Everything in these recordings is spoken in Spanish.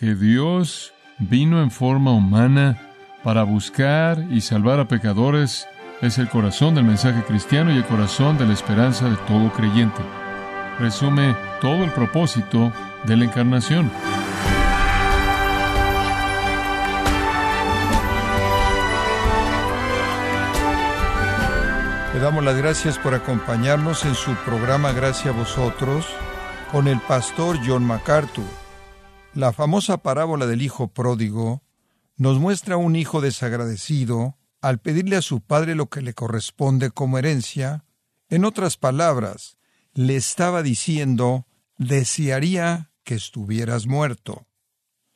que Dios vino en forma humana para buscar y salvar a pecadores es el corazón del mensaje cristiano y el corazón de la esperanza de todo creyente. Resume todo el propósito de la encarnación. Le damos las gracias por acompañarnos en su programa Gracias a vosotros con el pastor John MacArthur. La famosa parábola del hijo pródigo nos muestra a un hijo desagradecido al pedirle a su padre lo que le corresponde como herencia. En otras palabras, le estaba diciendo, desearía que estuvieras muerto,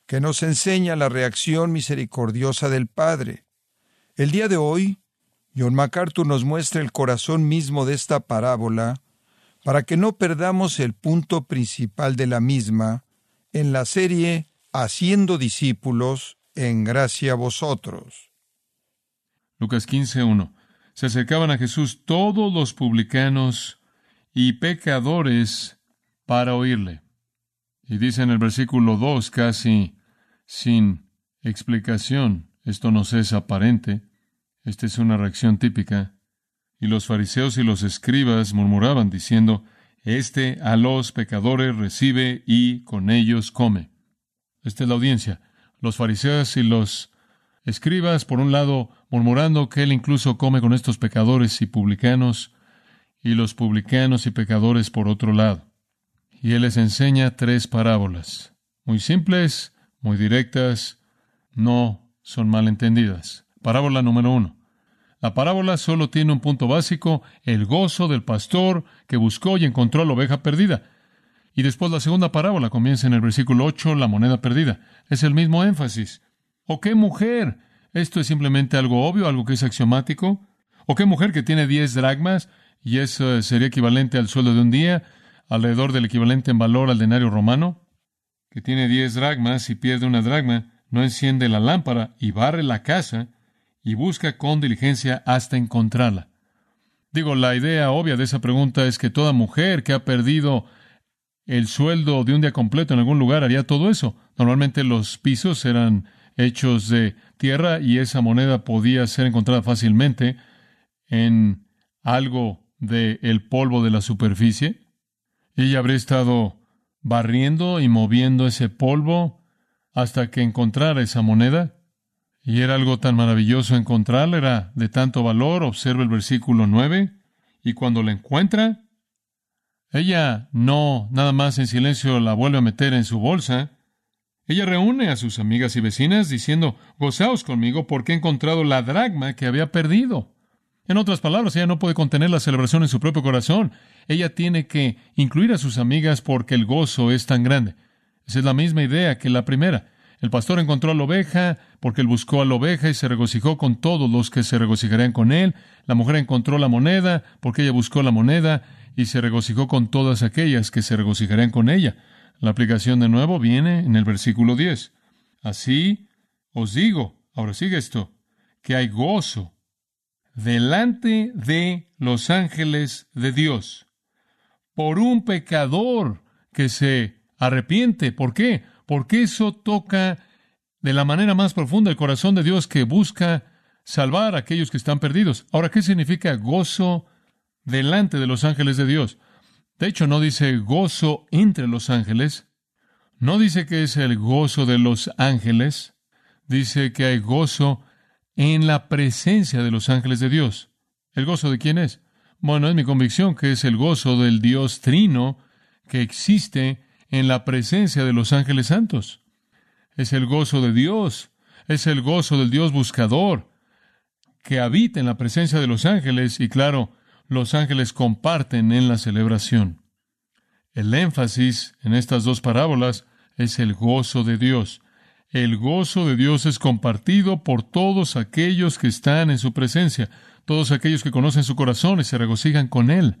que nos enseña la reacción misericordiosa del Padre. El día de hoy, John MacArthur nos muestra el corazón mismo de esta parábola para que no perdamos el punto principal de la misma en la serie Haciendo discípulos en gracia a vosotros. Lucas 15:1 Se acercaban a Jesús todos los publicanos y pecadores para oírle. Y dice en el versículo 2, casi sin explicación, esto nos es aparente, esta es una reacción típica. Y los fariseos y los escribas murmuraban diciendo, Este a los pecadores recibe y con ellos come. Esta es la audiencia. Los fariseos y los escribas, por un lado, murmurando que él incluso come con estos pecadores y publicanos, y los publicanos y pecadores por otro lado. Y él les enseña tres parábolas, muy simples, muy directas, no son malentendidas. Parábola número uno. La parábola solo tiene un punto básico, el gozo del pastor que buscó y encontró la oveja perdida. Y después la segunda parábola comienza en el versículo 8, la moneda perdida. Es el mismo énfasis. ¿O qué mujer? ¿Esto es simplemente algo obvio, algo que es axiomático? ¿O qué mujer que tiene diez dragmas y eso sería equivalente al sueldo de un día, alrededor del equivalente en valor al denario romano? Que tiene diez dragmas y pierde una dragma, no enciende la lámpara y barre la casa y busca con diligencia hasta encontrarla. Digo, la idea obvia de esa pregunta es que toda mujer que ha perdido el sueldo de un día completo en algún lugar haría todo eso. Normalmente los pisos eran hechos de tierra y esa moneda podía ser encontrada fácilmente en algo del el polvo de la superficie. Ella habría estado barriendo y moviendo ese polvo hasta que encontrara esa moneda. Y era algo tan maravilloso encontrarla, era de tanto valor. Observa el versículo 9. Y cuando la encuentra, ella no nada más en silencio la vuelve a meter en su bolsa. Ella reúne a sus amigas y vecinas diciendo, gozaos conmigo porque he encontrado la dragma que había perdido. En otras palabras, ella no puede contener la celebración en su propio corazón. Ella tiene que incluir a sus amigas porque el gozo es tan grande. Esa es la misma idea que la primera. El pastor encontró a la oveja porque él buscó a la oveja y se regocijó con todos los que se regocijarían con él. La mujer encontró la moneda porque ella buscó la moneda y se regocijó con todas aquellas que se regocijarían con ella. La aplicación de nuevo viene en el versículo 10. Así os digo, ahora sigue esto, que hay gozo delante de los ángeles de Dios por un pecador que se arrepiente. ¿Por qué? Porque eso toca de la manera más profunda el corazón de Dios que busca salvar a aquellos que están perdidos. Ahora, ¿qué significa gozo delante de los ángeles de Dios? De hecho, no dice gozo entre los ángeles, no dice que es el gozo de los ángeles, dice que hay gozo en la presencia de los ángeles de Dios. ¿El gozo de quién es? Bueno, es mi convicción que es el gozo del Dios trino que existe en la presencia de los ángeles santos. Es el gozo de Dios, es el gozo del Dios buscador, que habita en la presencia de los ángeles y claro, los ángeles comparten en la celebración. El énfasis en estas dos parábolas es el gozo de Dios. El gozo de Dios es compartido por todos aquellos que están en su presencia, todos aquellos que conocen su corazón y se regocijan con Él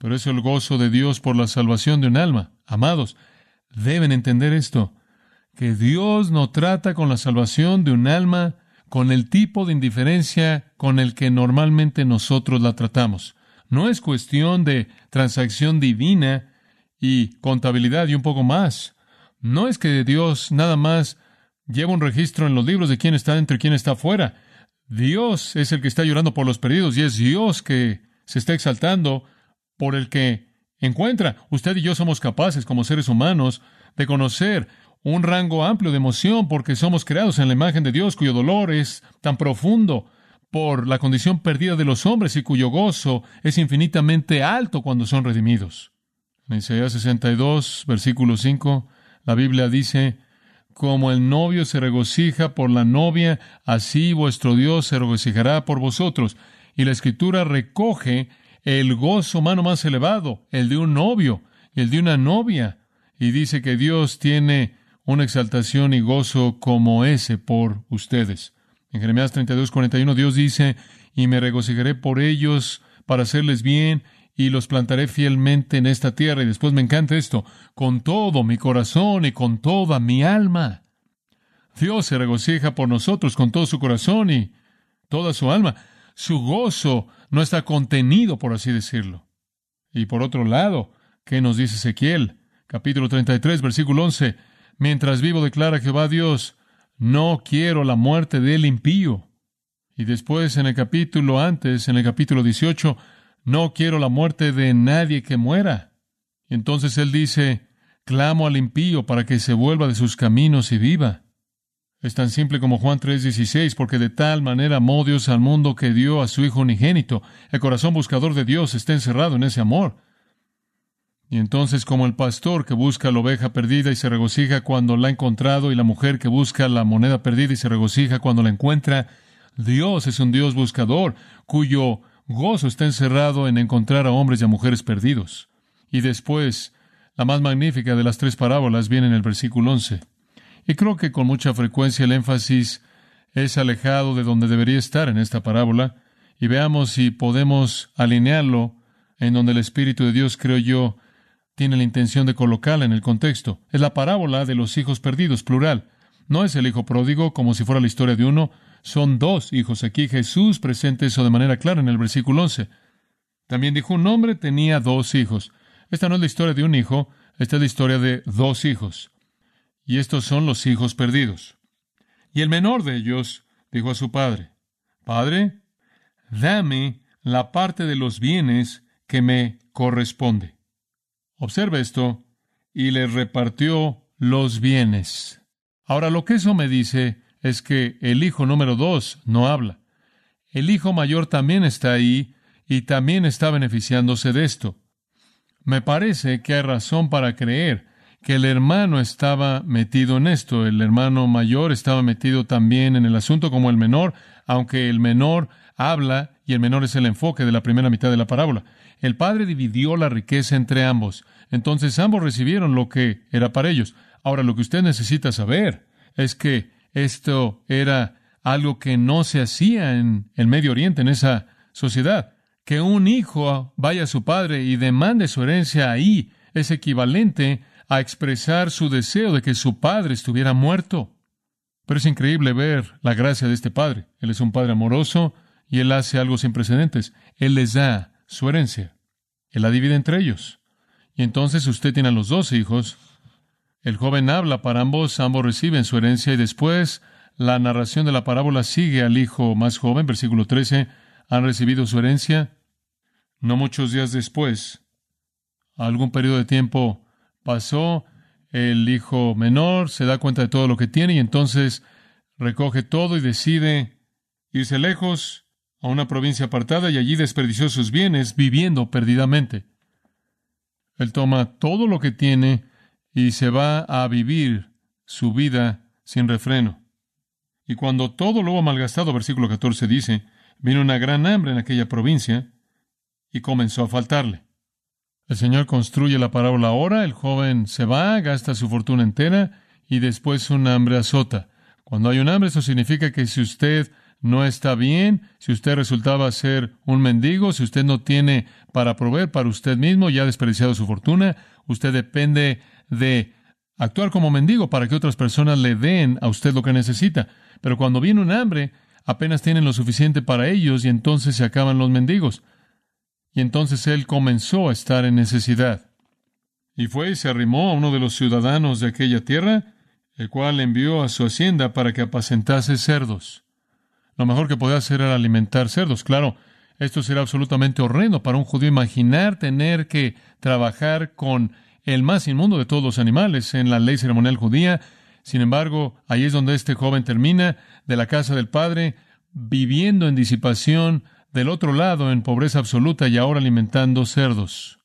pero es el gozo de Dios por la salvación de un alma. Amados, deben entender esto, que Dios no trata con la salvación de un alma con el tipo de indiferencia con el que normalmente nosotros la tratamos. No es cuestión de transacción divina y contabilidad y un poco más. No es que Dios nada más lleva un registro en los libros de quién está dentro y quién está fuera. Dios es el que está llorando por los perdidos y es Dios que se está exaltando por el que encuentra. Usted y yo somos capaces como seres humanos de conocer un rango amplio de emoción porque somos creados en la imagen de Dios cuyo dolor es tan profundo por la condición perdida de los hombres y cuyo gozo es infinitamente alto cuando son redimidos. En Isaías 62, versículo 5, la Biblia dice, como el novio se regocija por la novia, así vuestro Dios se regocijará por vosotros. Y la escritura recoge el gozo humano más elevado, el de un novio, el de una novia, y dice que Dios tiene una exaltación y gozo como ese por ustedes. En Jeremías 32, 41 Dios dice, y me regocijaré por ellos para hacerles bien y los plantaré fielmente en esta tierra. Y después me encanta esto, con todo mi corazón y con toda mi alma. Dios se regocija por nosotros con todo su corazón y toda su alma. Su gozo no está contenido, por así decirlo. Y por otro lado, ¿qué nos dice Ezequiel? Capítulo 33, versículo 11. Mientras vivo, declara Jehová Dios, no quiero la muerte del impío. Y después en el capítulo antes, en el capítulo 18, no quiero la muerte de nadie que muera. Entonces él dice, clamo al impío para que se vuelva de sus caminos y viva. Es tan simple como Juan 3:16, porque de tal manera amó Dios al mundo que dio a su Hijo unigénito. El corazón buscador de Dios está encerrado en ese amor. Y entonces, como el pastor que busca la oveja perdida y se regocija cuando la ha encontrado, y la mujer que busca la moneda perdida y se regocija cuando la encuentra, Dios es un Dios buscador, cuyo gozo está encerrado en encontrar a hombres y a mujeres perdidos. Y después, la más magnífica de las tres parábolas viene en el versículo 11. Y creo que con mucha frecuencia el énfasis es alejado de donde debería estar en esta parábola, y veamos si podemos alinearlo en donde el Espíritu de Dios, creo yo, tiene la intención de colocarla en el contexto. Es la parábola de los hijos perdidos, plural. No es el hijo pródigo como si fuera la historia de uno, son dos hijos. Aquí Jesús presenta eso de manera clara en el versículo 11. También dijo, un hombre tenía dos hijos. Esta no es la historia de un hijo, esta es la historia de dos hijos. Y estos son los hijos perdidos. Y el menor de ellos dijo a su padre, Padre, dame la parte de los bienes que me corresponde. Observa esto, y le repartió los bienes. Ahora lo que eso me dice es que el hijo número dos no habla. El hijo mayor también está ahí y también está beneficiándose de esto. Me parece que hay razón para creer que el hermano estaba metido en esto. El hermano mayor estaba metido también en el asunto como el menor, aunque el menor habla y el menor es el enfoque de la primera mitad de la parábola. El padre dividió la riqueza entre ambos. Entonces ambos recibieron lo que era para ellos. Ahora lo que usted necesita saber es que esto era algo que no se hacía en el Medio Oriente, en esa sociedad. Que un hijo vaya a su padre y demande su herencia ahí es equivalente a expresar su deseo de que su padre estuviera muerto. Pero es increíble ver la gracia de este padre. Él es un padre amoroso y él hace algo sin precedentes. Él les da su herencia. Él la divide entre ellos. Y entonces usted tiene a los dos hijos. El joven habla para ambos, ambos reciben su herencia y después la narración de la parábola sigue al hijo más joven, versículo 13, han recibido su herencia. No muchos días después, algún periodo de tiempo pasó, el hijo menor se da cuenta de todo lo que tiene y entonces recoge todo y decide irse lejos a una provincia apartada y allí desperdició sus bienes viviendo perdidamente. Él toma todo lo que tiene y se va a vivir su vida sin refreno. Y cuando todo lo hubo malgastado, versículo 14 dice, vino una gran hambre en aquella provincia y comenzó a faltarle. El Señor construye la parábola ahora, el joven se va, gasta su fortuna entera y después un hambre azota. Cuando hay un hambre, eso significa que si usted no está bien, si usted resultaba ser un mendigo, si usted no tiene para proveer para usted mismo, ya ha desperdiciado su fortuna, usted depende de actuar como mendigo para que otras personas le den a usted lo que necesita. Pero cuando viene un hambre, apenas tienen lo suficiente para ellos y entonces se acaban los mendigos. Y entonces él comenzó a estar en necesidad. Y fue y se arrimó a uno de los ciudadanos de aquella tierra, el cual envió a su hacienda para que apacentase cerdos. Lo mejor que podía hacer era alimentar cerdos. Claro, esto será absolutamente horrendo para un judío imaginar tener que trabajar con el más inmundo de todos los animales en la ley ceremonial judía. Sin embargo, ahí es donde este joven termina de la casa del padre, viviendo en disipación, del otro lado en pobreza absoluta y ahora alimentando cerdos.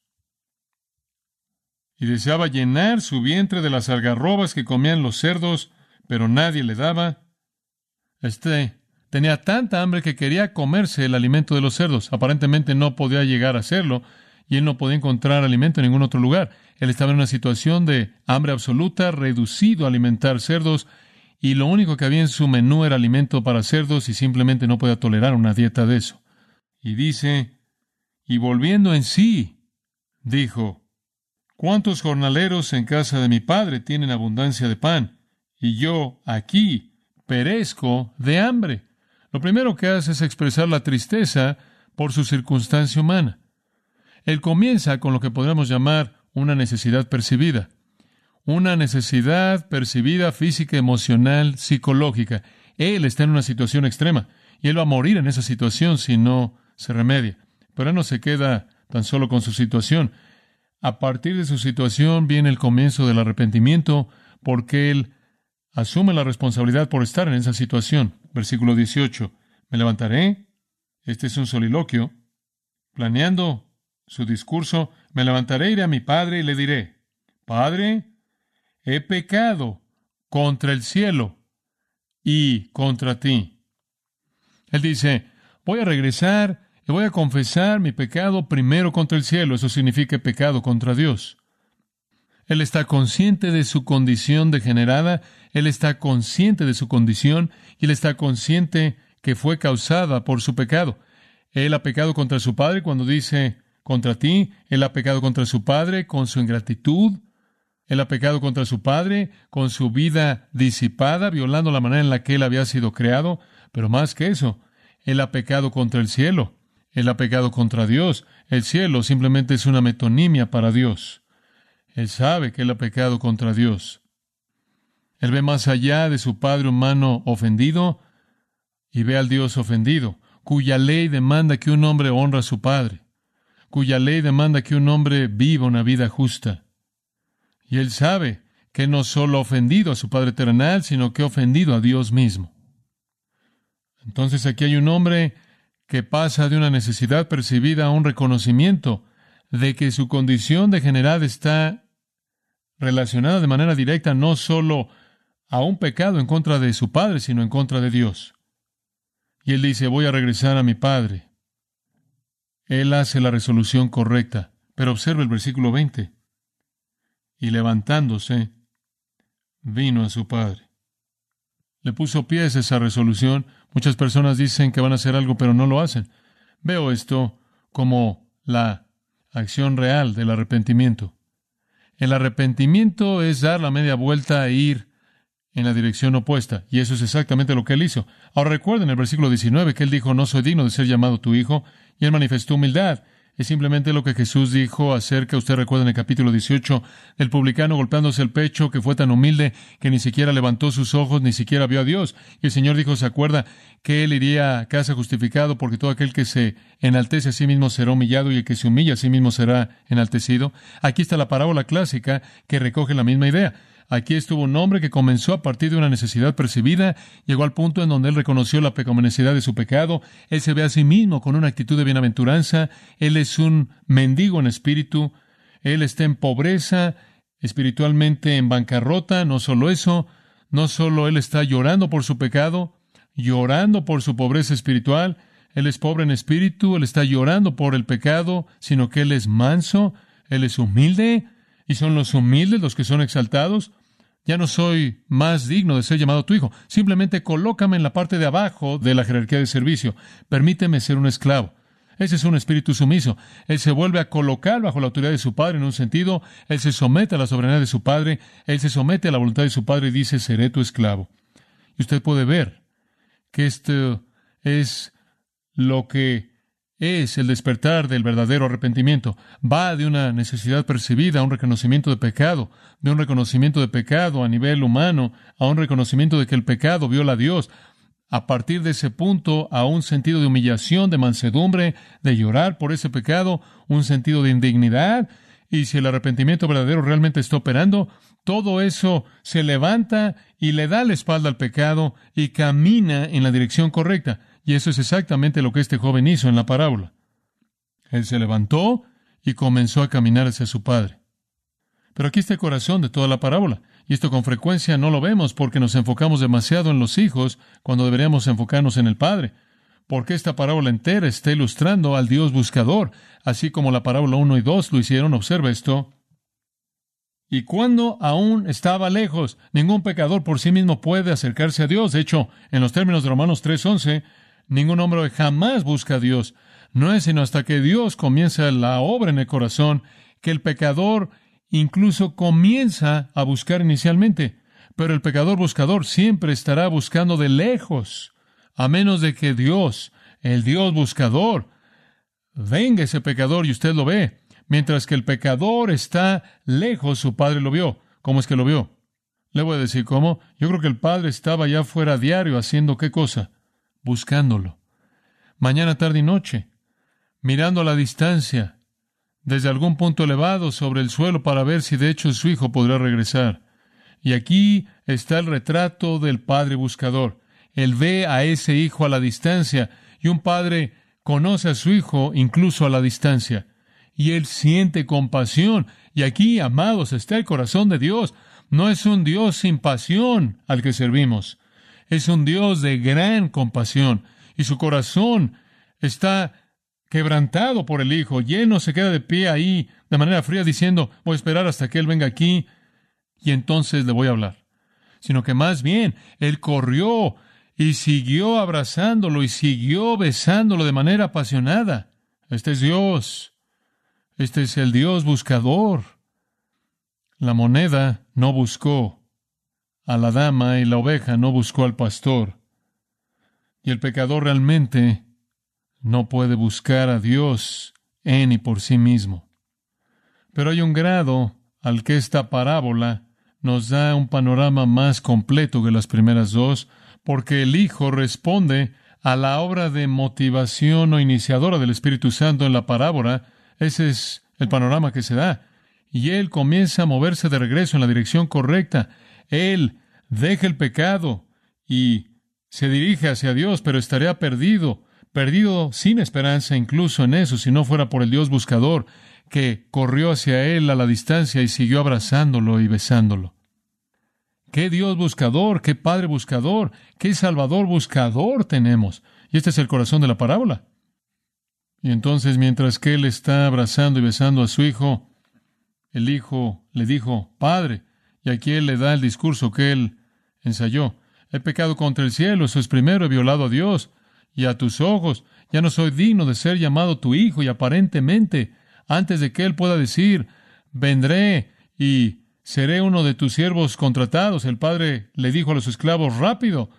Y deseaba llenar su vientre de las algarrobas que comían los cerdos, pero nadie le daba. Este tenía tanta hambre que quería comerse el alimento de los cerdos. Aparentemente no podía llegar a hacerlo, y él no podía encontrar alimento en ningún otro lugar. Él estaba en una situación de hambre absoluta, reducido a alimentar cerdos, y lo único que había en su menú era alimento para cerdos y simplemente no podía tolerar una dieta de eso. Y dice, y volviendo en sí, dijo, ¿cuántos jornaleros en casa de mi padre tienen abundancia de pan? Y yo aquí perezco de hambre. Lo primero que hace es expresar la tristeza por su circunstancia humana. Él comienza con lo que podríamos llamar una necesidad percibida. Una necesidad percibida física, emocional, psicológica. Él está en una situación extrema y él va a morir en esa situación si no se remedia. Pero no se queda tan solo con su situación. A partir de su situación viene el comienzo del arrepentimiento porque él asume la responsabilidad por estar en esa situación. Versículo 18. Me levantaré. Este es un soliloquio. Planeando su discurso, me levantaré, iré a mi padre y le diré, Padre, he pecado contra el cielo y contra ti. Él dice, voy a regresar y voy a confesar mi pecado primero contra el cielo. Eso significa pecado contra Dios. Él está consciente de su condición degenerada, él está consciente de su condición y él está consciente que fue causada por su pecado. Él ha pecado contra su padre cuando dice, contra ti, él ha pecado contra su padre con su ingratitud, él ha pecado contra su padre con su vida disipada, violando la manera en la que él había sido creado, pero más que eso, él ha pecado contra el cielo, él ha pecado contra Dios, el cielo simplemente es una metonimia para Dios. Él sabe que él ha pecado contra Dios. Él ve más allá de su padre humano ofendido y ve al Dios ofendido, cuya ley demanda que un hombre honra a su padre cuya ley demanda que un hombre viva una vida justa. Y él sabe que no solo ha ofendido a su Padre terrenal, sino que ha ofendido a Dios mismo. Entonces aquí hay un hombre que pasa de una necesidad percibida a un reconocimiento de que su condición degenerada está relacionada de manera directa no solo a un pecado en contra de su Padre, sino en contra de Dios. Y él dice, voy a regresar a mi Padre. Él hace la resolución correcta. Pero observe el versículo 20. Y levantándose, vino a su padre. Le puso pies a esa resolución. Muchas personas dicen que van a hacer algo, pero no lo hacen. Veo esto como la acción real del arrepentimiento. El arrepentimiento es dar la media vuelta e ir en la dirección opuesta. Y eso es exactamente lo que él hizo. Ahora recuerden el versículo 19 que él dijo, no soy digno de ser llamado tu hijo y él manifestó humildad. Es simplemente lo que Jesús dijo acerca, usted recuerda en el capítulo 18, del publicano golpeándose el pecho, que fue tan humilde que ni siquiera levantó sus ojos, ni siquiera vio a Dios. Y el Señor dijo, se acuerda, que él iría a casa justificado, porque todo aquel que se enaltece a sí mismo será humillado y el que se humilla a sí mismo será enaltecido. Aquí está la parábola clásica que recoge la misma idea. Aquí estuvo un hombre que comenzó a partir de una necesidad percibida, llegó al punto en donde él reconoció la pecaminosidad de su pecado, él se ve a sí mismo con una actitud de bienaventuranza, él es un mendigo en espíritu, él está en pobreza, espiritualmente en bancarrota, no solo eso, no solo él está llorando por su pecado, llorando por su pobreza espiritual, él es pobre en espíritu, él está llorando por el pecado, sino que él es manso, él es humilde, y son los humildes los que son exaltados. Ya no soy más digno de ser llamado tu hijo. Simplemente colócame en la parte de abajo de la jerarquía de servicio. Permíteme ser un esclavo. Ese es un espíritu sumiso. Él se vuelve a colocar bajo la autoridad de su padre en un sentido. Él se somete a la soberanía de su padre. Él se somete a la voluntad de su padre y dice, seré tu esclavo. Y usted puede ver que esto es lo que es el despertar del verdadero arrepentimiento. Va de una necesidad percibida a un reconocimiento de pecado, de un reconocimiento de pecado a nivel humano, a un reconocimiento de que el pecado viola a Dios. A partir de ese punto, a un sentido de humillación, de mansedumbre, de llorar por ese pecado, un sentido de indignidad. Y si el arrepentimiento verdadero realmente está operando, todo eso se levanta y le da la espalda al pecado y camina en la dirección correcta. Y eso es exactamente lo que este joven hizo en la parábola. Él se levantó y comenzó a caminar hacia su padre. Pero aquí está el corazón de toda la parábola. Y esto con frecuencia no lo vemos porque nos enfocamos demasiado en los hijos cuando deberíamos enfocarnos en el padre. Porque esta parábola entera está ilustrando al Dios buscador, así como la parábola 1 y 2 lo hicieron. Observa esto. Y cuando aún estaba lejos, ningún pecador por sí mismo puede acercarse a Dios. De hecho, en los términos de Romanos 3:11, Ningún hombre jamás busca a Dios. No es sino hasta que Dios comienza la obra en el corazón que el pecador incluso comienza a buscar inicialmente. Pero el pecador buscador siempre estará buscando de lejos, a menos de que Dios, el Dios buscador, venga ese pecador y usted lo ve. Mientras que el pecador está lejos, su padre lo vio. ¿Cómo es que lo vio? Le voy a decir cómo. Yo creo que el padre estaba ya fuera diario haciendo qué cosa? Buscándolo. Mañana, tarde y noche, mirando a la distancia, desde algún punto elevado sobre el suelo para ver si de hecho su hijo podrá regresar. Y aquí está el retrato del padre buscador. Él ve a ese hijo a la distancia y un padre conoce a su hijo incluso a la distancia. Y él siente compasión. Y aquí, amados, está el corazón de Dios. No es un Dios sin pasión al que servimos es un Dios de gran compasión y su corazón está quebrantado por el Hijo, lleno, se queda de pie ahí de manera fría diciendo, voy a esperar hasta que Él venga aquí y entonces le voy a hablar. Sino que más bien, Él corrió y siguió abrazándolo y siguió besándolo de manera apasionada. Este es Dios. Este es el Dios buscador. La moneda no buscó a la dama y la oveja no buscó al pastor. Y el pecador realmente no puede buscar a Dios en y por sí mismo. Pero hay un grado al que esta parábola nos da un panorama más completo que las primeras dos, porque el Hijo responde a la obra de motivación o iniciadora del Espíritu Santo en la parábola. Ese es el panorama que se da. Y Él comienza a moverse de regreso en la dirección correcta. Él deja el pecado y se dirige hacia Dios, pero estaría perdido, perdido sin esperanza incluso en eso, si no fuera por el Dios buscador que corrió hacia él a la distancia y siguió abrazándolo y besándolo. Qué Dios buscador, qué Padre buscador, qué Salvador buscador tenemos. Y este es el corazón de la parábola. Y entonces, mientras que él está abrazando y besando a su hijo, el hijo le dijo, Padre, y aquí él le da el discurso que él ensayó. He pecado contra el cielo, eso es primero, he violado a Dios y a tus ojos. Ya no soy digno de ser llamado tu hijo y aparentemente, antes de que él pueda decir, vendré y seré uno de tus siervos contratados, el padre le dijo a los esclavos, rápido.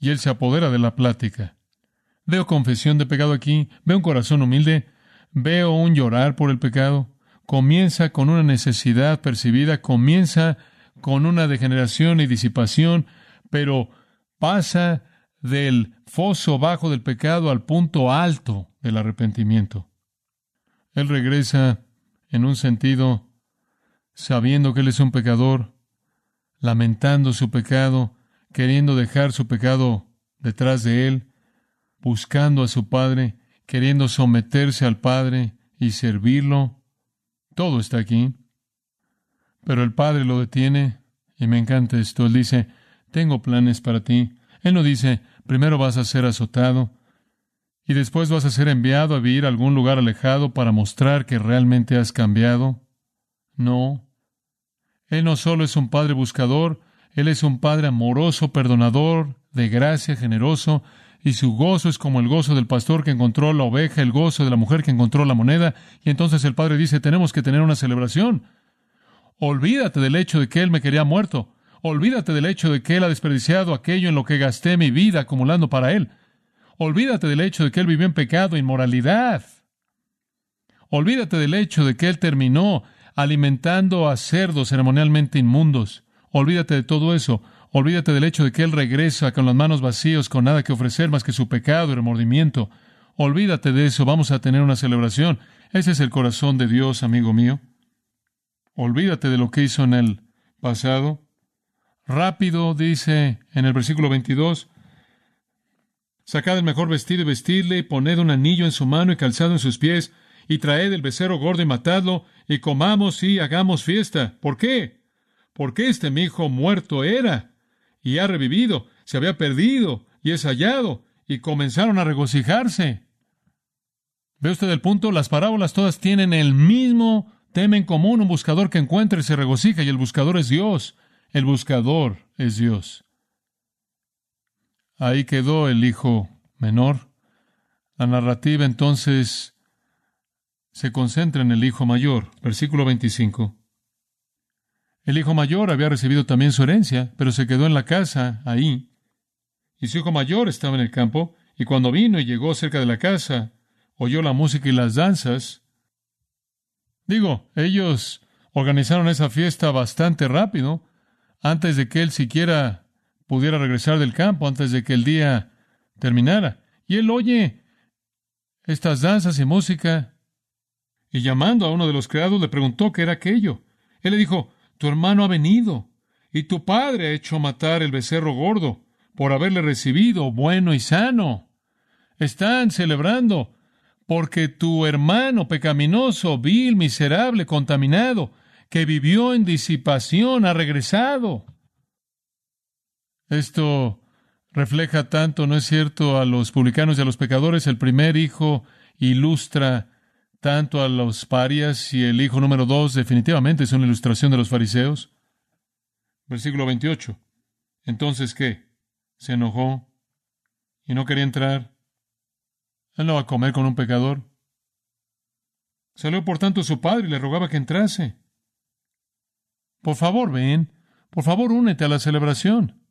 Y él se apodera de la plática. Veo confesión de pecado aquí, veo un corazón humilde, veo un llorar por el pecado, comienza con una necesidad percibida, comienza con una degeneración y disipación, pero pasa del foso bajo del pecado al punto alto del arrepentimiento. Él regresa en un sentido sabiendo que él es un pecador, lamentando su pecado, queriendo dejar su pecado detrás de él, buscando a su Padre, queriendo someterse al Padre y servirlo, todo está aquí. Pero el Padre lo detiene, y me encanta esto. Él dice, tengo planes para ti. Él no dice, primero vas a ser azotado, y después vas a ser enviado a vivir a algún lugar alejado para mostrar que realmente has cambiado. No. Él no solo es un Padre buscador, Él es un Padre amoroso, perdonador, de gracia, generoso, y su gozo es como el gozo del pastor que encontró la oveja, el gozo de la mujer que encontró la moneda, y entonces el padre dice, tenemos que tener una celebración. Olvídate del hecho de que él me quería muerto. Olvídate del hecho de que él ha desperdiciado aquello en lo que gasté mi vida acumulando para él. Olvídate del hecho de que él vivió en pecado inmoralidad. Olvídate del hecho de que él terminó alimentando a cerdos ceremonialmente inmundos. Olvídate de todo eso. Olvídate del hecho de que él regresa con las manos vacías, con nada que ofrecer más que su pecado y remordimiento. Olvídate de eso. Vamos a tener una celebración. Ese es el corazón de Dios, amigo mío. Olvídate de lo que hizo en el pasado. Rápido, dice en el versículo 22, Sacad el mejor vestido y vestidle, y poned un anillo en su mano y calzado en sus pies, y traed el becerro gordo y matadlo, y comamos y hagamos fiesta. ¿Por qué? Porque este mi hijo muerto era, y ha revivido, se había perdido, y es hallado, y comenzaron a regocijarse. ¿Ve usted el punto? Las parábolas todas tienen el mismo tema en común, un buscador que encuentra y se regocija, y el buscador es Dios. El buscador es Dios. Ahí quedó el hijo menor. La narrativa entonces se concentra en el hijo mayor. Versículo 25. El hijo mayor había recibido también su herencia, pero se quedó en la casa, ahí. Y su hijo mayor estaba en el campo, y cuando vino y llegó cerca de la casa, oyó la música y las danzas. Digo, ellos organizaron esa fiesta bastante rápido, antes de que él siquiera pudiera regresar del campo, antes de que el día terminara. Y él oye estas danzas y música, y llamando a uno de los criados le preguntó qué era aquello. Él le dijo, tu hermano ha venido, y tu padre ha hecho matar el becerro gordo, por haberle recibido bueno y sano. Están celebrando, porque tu hermano pecaminoso, vil, miserable, contaminado, que vivió en disipación, ha regresado. Esto refleja tanto, ¿no es cierto?, a los publicanos y a los pecadores. El primer hijo ilustra tanto a los parias y el hijo número dos definitivamente es una ilustración de los fariseos. Versículo 28. Entonces, ¿qué? Se enojó y no quería entrar. Él no va a comer con un pecador. Salió por tanto su padre y le rogaba que entrase. Por favor, ven. Por favor, únete a la celebración.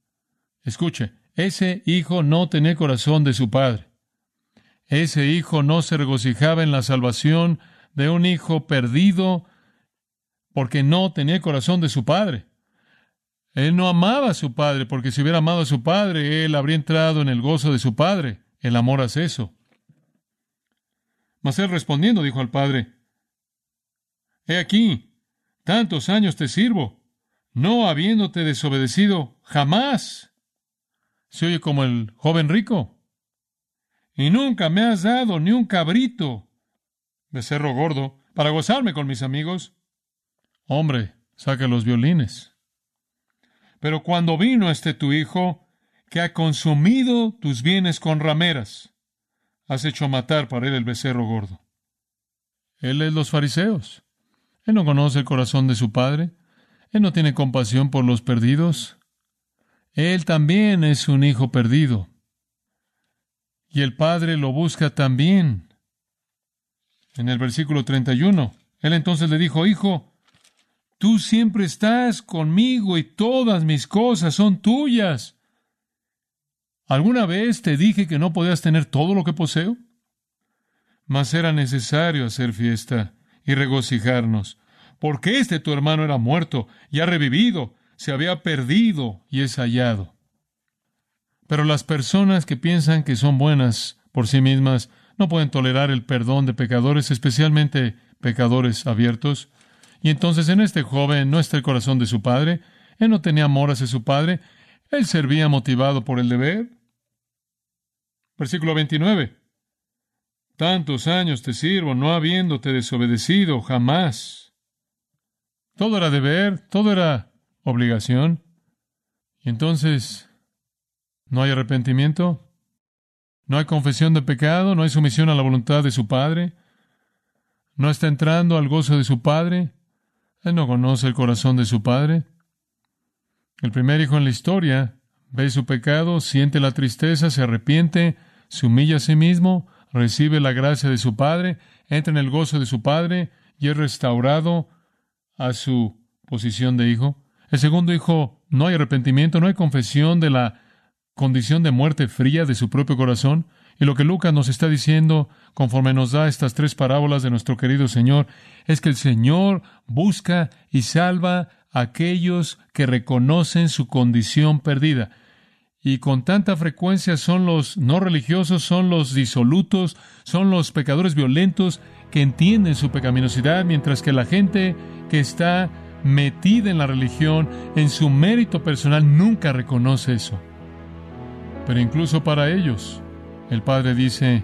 Escuche, ese hijo no tenía corazón de su padre. Ese hijo no se regocijaba en la salvación de un hijo perdido porque no tenía el corazón de su padre. Él no amaba a su padre porque si hubiera amado a su padre, él habría entrado en el gozo de su padre. El amor hace eso. Mas él respondiendo dijo al padre, He aquí, tantos años te sirvo, no habiéndote desobedecido jamás. Se oye como el joven rico y nunca me has dado ni un cabrito, becerro gordo, para gozarme con mis amigos. Hombre, saca los violines. Pero cuando vino este tu hijo, que ha consumido tus bienes con rameras, has hecho matar para él el becerro gordo. Él es los fariseos. Él no conoce el corazón de su padre. Él no tiene compasión por los perdidos. Él también es un hijo perdido y el Padre lo busca también. En el versículo 31, él entonces le dijo, Hijo, tú siempre estás conmigo y todas mis cosas son tuyas. ¿Alguna vez te dije que no podías tener todo lo que poseo? Mas era necesario hacer fiesta y regocijarnos, porque este tu hermano era muerto y ha revivido, se había perdido y es hallado. Pero las personas que piensan que son buenas por sí mismas no pueden tolerar el perdón de pecadores, especialmente pecadores abiertos. Y entonces en este joven no está el corazón de su padre. Él no tenía amor hacia su padre. Él servía motivado por el deber. Versículo 29. Tantos años te sirvo, no habiéndote desobedecido jamás. Todo era deber, todo era obligación. Y entonces no hay arrepentimiento, no hay confesión de pecado, no hay sumisión a la voluntad de su Padre, no está entrando al gozo de su Padre, él no conoce el corazón de su Padre. El primer hijo en la historia ve su pecado, siente la tristeza, se arrepiente, se humilla a sí mismo, recibe la gracia de su Padre, entra en el gozo de su Padre y es restaurado a su posición de hijo. El segundo hijo, no hay arrepentimiento, no hay confesión de la condición de muerte fría de su propio corazón, Y lo que Lucas nos está diciendo, conforme nos da estas tres parábolas de nuestro querido Señor, es que el Señor busca y salva a aquellos que reconocen su condición perdida. Y con tanta frecuencia son los no religiosos, son los disolutos, son los pecadores violentos que entienden su pecaminosidad, mientras que la gente que está metida en la religión, en su mérito personal, nunca reconoce eso. Pero incluso para ellos, el Padre dice,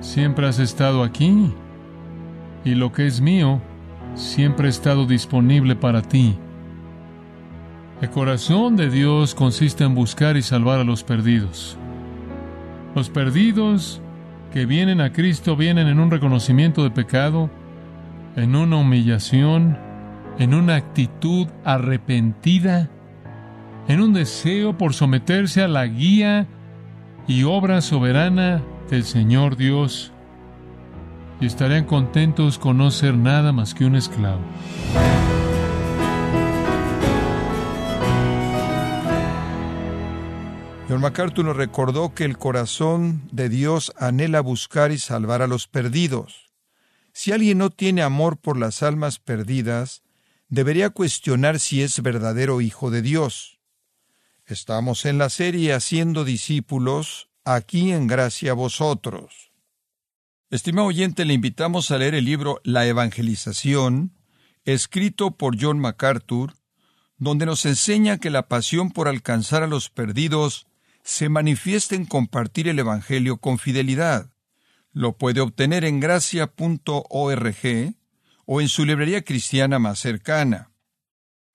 siempre has estado aquí y lo que es mío siempre ha estado disponible para ti. El corazón de Dios consiste en buscar y salvar a los perdidos. Los perdidos que vienen a Cristo vienen en un reconocimiento de pecado, en una humillación, en una actitud arrepentida, en un deseo por someterse a la guía y obra soberana del Señor Dios, y estarían contentos con no ser nada más que un esclavo. John MacArthur nos recordó que el corazón de Dios anhela buscar y salvar a los perdidos. Si alguien no tiene amor por las almas perdidas, debería cuestionar si es verdadero hijo de Dios. Estamos en la serie Haciendo discípulos, aquí en gracia vosotros. Estimado oyente, le invitamos a leer el libro La Evangelización, escrito por John MacArthur, donde nos enseña que la pasión por alcanzar a los perdidos se manifiesta en compartir el Evangelio con fidelidad. Lo puede obtener en gracia.org o en su librería cristiana más cercana.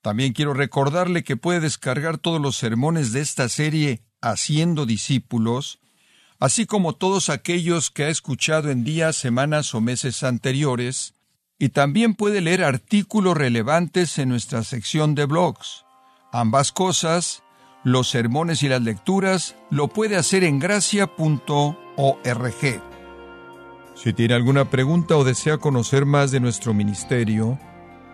También quiero recordarle que puede descargar todos los sermones de esta serie Haciendo discípulos, así como todos aquellos que ha escuchado en días, semanas o meses anteriores, y también puede leer artículos relevantes en nuestra sección de blogs. Ambas cosas, los sermones y las lecturas, lo puede hacer en gracia.org. Si tiene alguna pregunta o desea conocer más de nuestro ministerio,